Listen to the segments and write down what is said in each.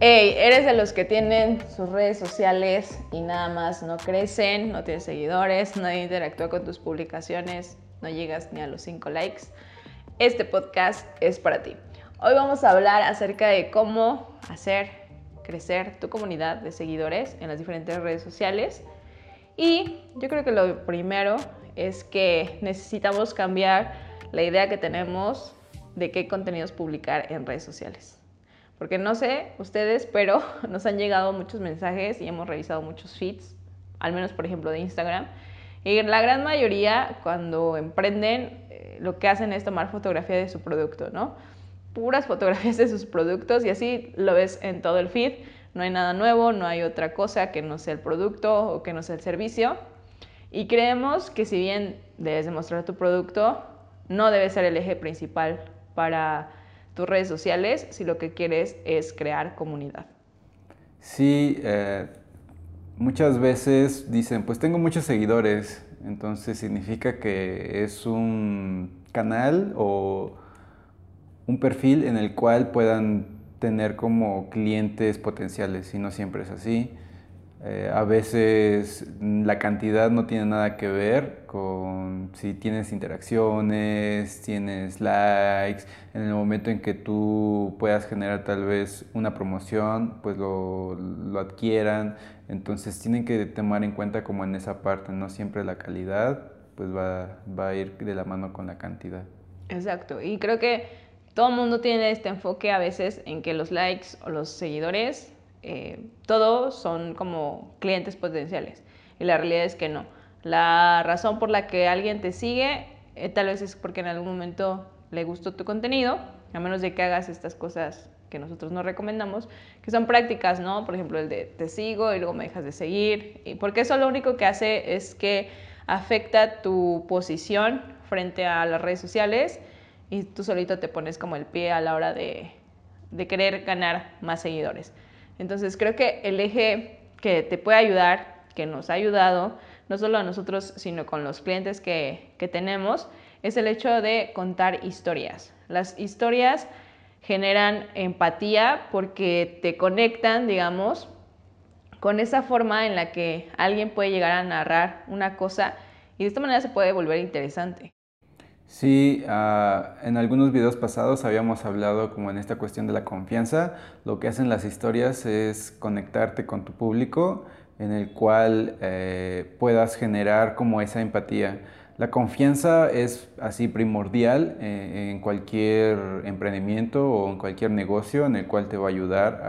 Hey, eres de los que tienen sus redes sociales y nada más no crecen, no tienes seguidores, nadie interactúa con tus publicaciones, no llegas ni a los 5 likes. Este podcast es para ti. Hoy vamos a hablar acerca de cómo hacer crecer tu comunidad de seguidores en las diferentes redes sociales. Y yo creo que lo primero es que necesitamos cambiar la idea que tenemos de qué contenidos publicar en redes sociales. Porque no sé ustedes, pero nos han llegado muchos mensajes y hemos revisado muchos feeds, al menos por ejemplo de Instagram. Y la gran mayoría cuando emprenden eh, lo que hacen es tomar fotografía de su producto, ¿no? Puras fotografías de sus productos y así lo ves en todo el feed. No hay nada nuevo, no hay otra cosa que no sea el producto o que no sea el servicio. Y creemos que si bien debes demostrar tu producto, no debe ser el eje principal para tus redes sociales si lo que quieres es crear comunidad. Sí, eh, muchas veces dicen, pues tengo muchos seguidores, entonces significa que es un canal o un perfil en el cual puedan tener como clientes potenciales y no siempre es así. Eh, a veces la cantidad no tiene nada que ver con si tienes interacciones, tienes likes. En el momento en que tú puedas generar tal vez una promoción, pues lo, lo adquieran. Entonces tienen que tomar en cuenta como en esa parte, no siempre la calidad pues va, va a ir de la mano con la cantidad. Exacto, y creo que todo mundo tiene este enfoque a veces en que los likes o los seguidores eh, todos son como clientes potenciales. Y la realidad es que no. La razón por la que alguien te sigue eh, tal vez es porque en algún momento le gustó tu contenido, a menos de que hagas estas cosas que nosotros no recomendamos, que son prácticas, ¿no? Por ejemplo, el de te sigo y luego me dejas de seguir, y porque eso lo único que hace es que afecta tu posición frente a las redes sociales y tú solito te pones como el pie a la hora de, de querer ganar más seguidores. Entonces creo que el eje que te puede ayudar, que nos ha ayudado, no solo a nosotros, sino con los clientes que, tenemos, es el hecho de contar historias. Las historias generan empatía porque te conectan, digamos, con esa forma en la que alguien puede llegar a narrar una cosa y de esta manera se puede volver interesante. Sí, ah, en algunos videos pasados habíamos hablado como en esta cuestión de la confianza. Lo que hacen las historias es conectarte con tu público en el cual eh, puedas generar como esa empatía. La confianza es así primordial eh, en cualquier emprendimiento o en cualquier negocio en el cual te va a ayudar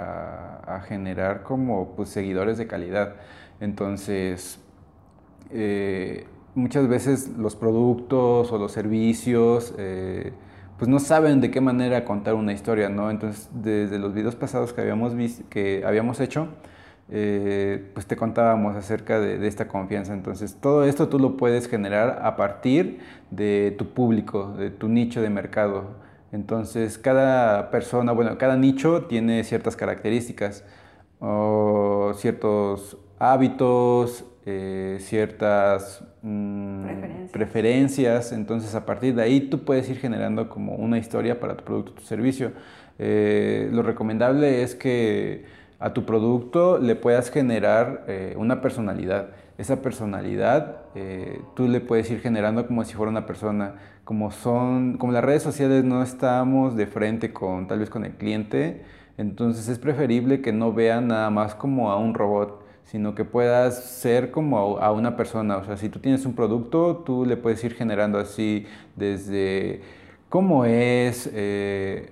a, generar como pues, seguidores de calidad. Entonces, eh, muchas veces los productos o los servicios eh, pues no saben de qué manera contar una historia, ¿no? Entonces, desde los videos pasados que habíamos, visto, que habíamos hecho, eh, pues te contábamos acerca de, esta confianza. Entonces, todo esto tú lo puedes generar a partir de tu público, de tu nicho de mercado. Entonces, cada persona, bueno, cada nicho tiene ciertas características o ciertos hábitos, eh, ciertas mm, preferencias. Entonces, a partir de ahí tú puedes ir generando como una historia para tu producto tu servicio. Eh, lo recomendable es que a tu producto le puedas generar eh, una personalidad. Esa personalidad tú le puedes ir generando como si fuera una persona. Como son, como las redes sociales no estamos de frente con tal vez con el cliente, entonces es preferible que no vean nada más como a un robot sino que puedas ser como a una persona. O sea, si tú tienes un producto, tú le puedes ir generando así desde cómo es, eh,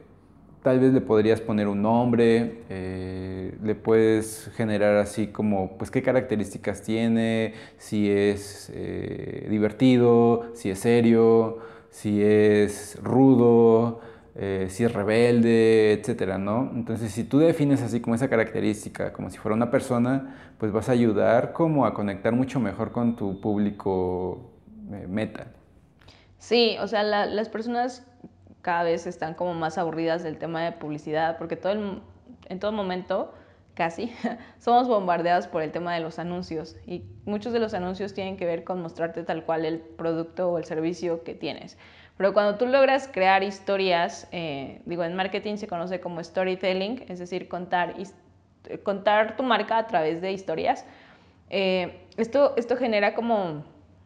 tal vez le podrías poner un nombre, eh, le puedes generar así como, pues qué características tiene, si es eh, divertido, si es serio, si es rudo. Eh, si es rebelde, etcétera, ¿no? Entonces, si tú defines así como esa característica, como si fuera una persona, pues vas a ayudar como a conectar mucho mejor con tu público eh, meta. Sí, o sea, las personas cada vez están como más aburridas del tema de publicidad, porque todo en todo momento, casi, somos bombardeados por el tema de los anuncios y muchos de los anuncios tienen que ver con mostrarte tal cual el producto o el servicio que tienes. Pero cuando tú logras crear historias, eh, digo, en marketing se conoce como storytelling, es decir, contar, contar tu marca a través de historias, eh, esto, esto genera como,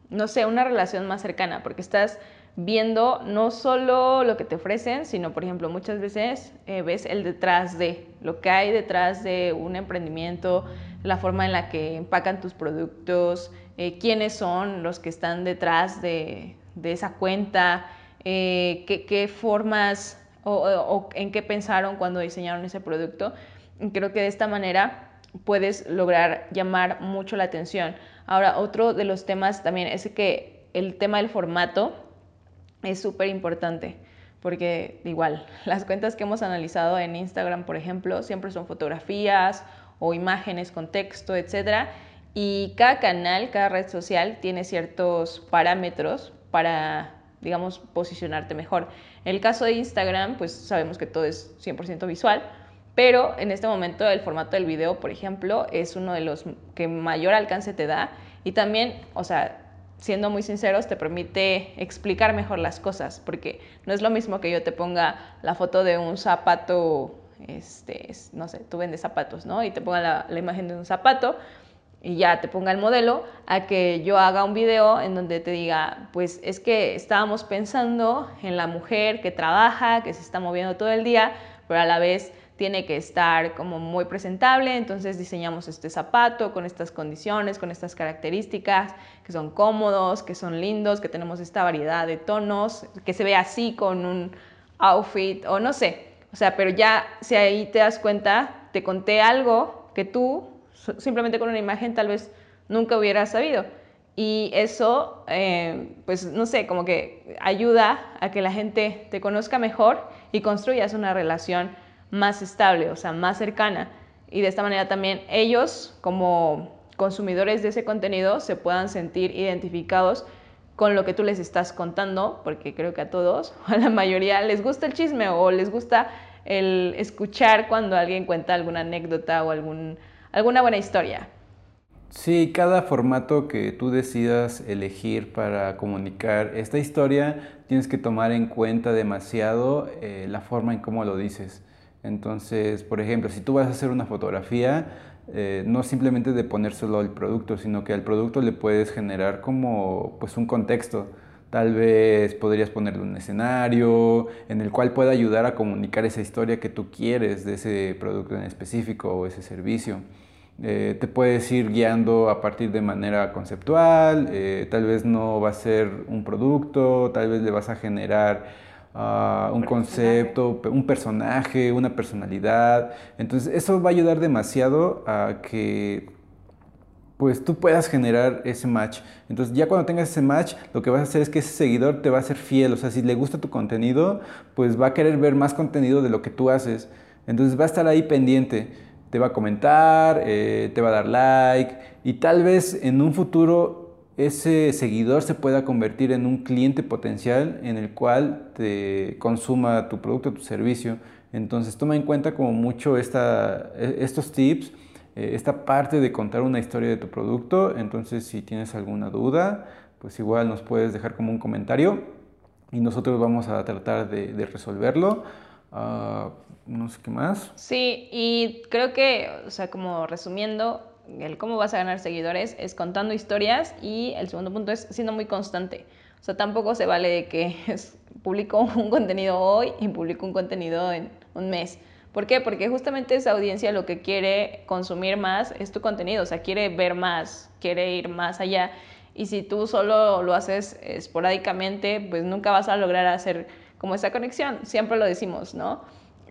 no sé, una relación más cercana, porque estás viendo no solo lo que te ofrecen, sino, por ejemplo, muchas veces eh, ves el detrás de, lo que hay detrás de un emprendimiento, la forma en la que empacan tus productos, quiénes son los que están detrás de, esa cuenta, eh, qué, formas o, en qué pensaron cuando diseñaron ese producto. Creo que de esta manera puedes lograr llamar mucho la atención. Ahora, otro de los temas también es que el tema del formato es súper importante, porque igual, las cuentas que hemos analizado en Instagram, por ejemplo, siempre son fotografías o imágenes con texto, etc. Y cada canal, cada red social tiene ciertos parámetros para digamos, posicionarte mejor. En el caso de Instagram, pues sabemos que todo es 100% visual, pero en este momento el formato del video, por ejemplo, es uno de los que mayor alcance te da y también, o sea, siendo muy sinceros, te permite explicar mejor las cosas, porque no es lo mismo que yo te ponga la foto de un zapato, este, no sé, tú vendes zapatos, ¿no? Y te ponga la, la imagen de un zapato, y ya te ponga el modelo, a que yo haga un video en donde te diga, pues es que estábamos pensando en la mujer que trabaja, que se está moviendo todo el día, pero a la vez tiene que estar como muy presentable, entonces diseñamos este zapato con estas condiciones, con estas características, que son cómodos, que son lindos, que tenemos esta variedad de tonos, que se ve así con un outfit o no sé, o sea, pero ya si ahí te das cuenta, te conté algo que tú simplemente con una imagen tal vez nunca hubiera sabido. Y eso, eh, pues no sé, como que ayuda a que la gente te conozca mejor y construyas una relación más estable, o sea, más cercana. Y de esta manera también ellos, como consumidores de ese contenido, se puedan sentir identificados con lo que tú les estás contando, porque creo que a todos, a la mayoría, les gusta el chisme o les gusta el escuchar cuando alguien cuenta alguna anécdota o algún alguna buena historia. Sí, cada formato que tú decidas elegir para comunicar esta historia, tienes que tomar en cuenta demasiado eh, la forma en cómo lo dices. Entonces, por ejemplo, si tú vas a hacer una fotografía, eh, no simplemente de ponérselo al producto, sino que al producto le puedes generar como pues un contexto. Tal vez podrías ponerle un escenario en el cual pueda ayudar a comunicar esa historia que tú quieres de ese producto en específico o ese servicio. Eh, te puedes ir guiando a partir de manera conceptual, eh, tal vez no va a ser un producto, tal vez le vas a generar un concepto, un personaje, una personalidad. Entonces eso va a ayudar demasiado a que pues tú puedas generar ese match. Entonces ya cuando tengas ese match, lo que vas a hacer es que ese seguidor te va a ser fiel. O sea, si le gusta tu contenido, pues va a querer ver más contenido de lo que tú haces. Entonces va a estar ahí pendiente te va a comentar, eh, te va a dar like y tal vez en un futuro ese seguidor se pueda convertir en un cliente potencial en el cual te consuma tu producto, tu servicio. Entonces toma en cuenta como mucho esta, e, estos tips, eh, esta parte de contar una historia de tu producto. Entonces si tienes alguna duda, pues igual nos puedes dejar como un comentario y nosotros vamos a tratar de, resolverlo. Ah, no sé qué más. Sí, y creo que, o sea, como resumiendo, el cómo vas a ganar seguidores es contando historias y el segundo punto es siendo muy constante. O sea, tampoco se vale que publico un contenido hoy y publico un contenido en un mes. ¿Por qué? Porque justamente esa audiencia lo que quiere consumir más es tu contenido, o sea, quiere ver más, quiere ir más allá. Y si tú solo lo haces esporádicamente, pues nunca vas a lograr hacer como esa conexión. Siempre lo decimos, ¿no?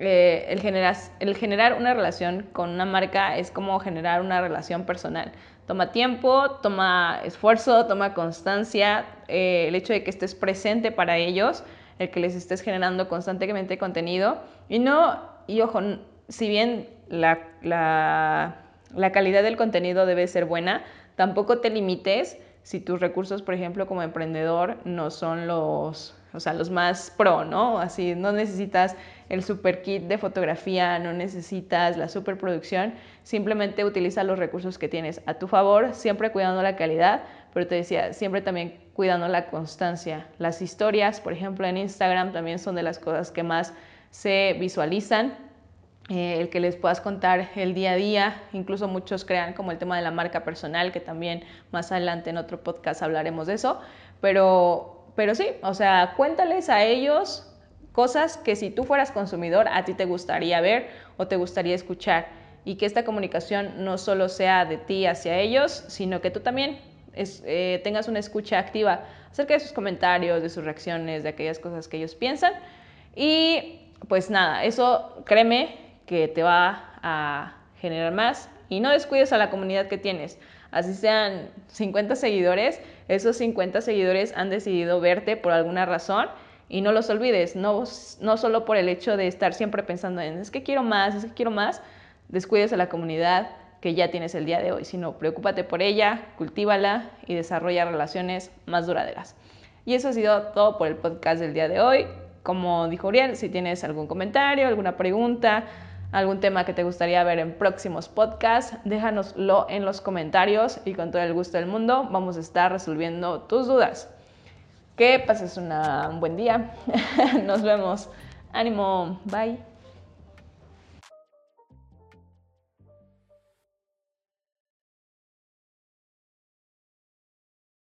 Eh, el, generar, el generar una relación con una marca es como generar una relación personal. Toma tiempo, toma esfuerzo, toma constancia, eh, el hecho de que estés presente para ellos, el que les estés generando constantemente contenido. Y no, y ojo, si bien la, la, la calidad del contenido debe ser buena, tampoco te limites si tus recursos, por ejemplo, como emprendedor, no son los, o sea, los más pro, ¿no? Así, no necesitas el super kit de fotografía, no necesitas la superproducción, simplemente utiliza los recursos que tienes a tu favor, siempre cuidando la calidad, pero te decía, siempre también cuidando la constancia. Las historias, por ejemplo, en Instagram también son de las cosas que más se visualizan. Eh, el que les puedas contar el día a día, incluso muchos crean como el tema de la marca personal, que también más adelante en otro podcast hablaremos de eso, pero, pero sí, o sea, cuéntales a ellos cosas que si tú fueras consumidor a ti te gustaría ver o te gustaría escuchar y que esta comunicación no solo sea de ti hacia ellos, sino que tú también eh, tengas una escucha activa acerca de sus comentarios, de sus reacciones, de aquellas cosas que ellos piensan. Y pues nada, eso créeme que te va a generar más y no descuides a la comunidad que tienes. Así sean 50 seguidores, esos 50 seguidores han decidido verte por alguna razón y no los olvides, no, no solo por el hecho de estar siempre pensando en es que quiero más, es que quiero más, descuides a la comunidad que ya tienes el día de hoy, sino preocúpate por ella, cultívala y desarrolla relaciones más duraderas. Y eso ha sido todo por el podcast del día de hoy. Como dijo Uriel, si tienes algún comentario, alguna pregunta, algún tema que te gustaría ver en próximos podcasts, déjanoslo en los comentarios y con todo el gusto del mundo vamos a estar resolviendo tus dudas. Que pases un buen día. Nos vemos. Ánimo. Bye.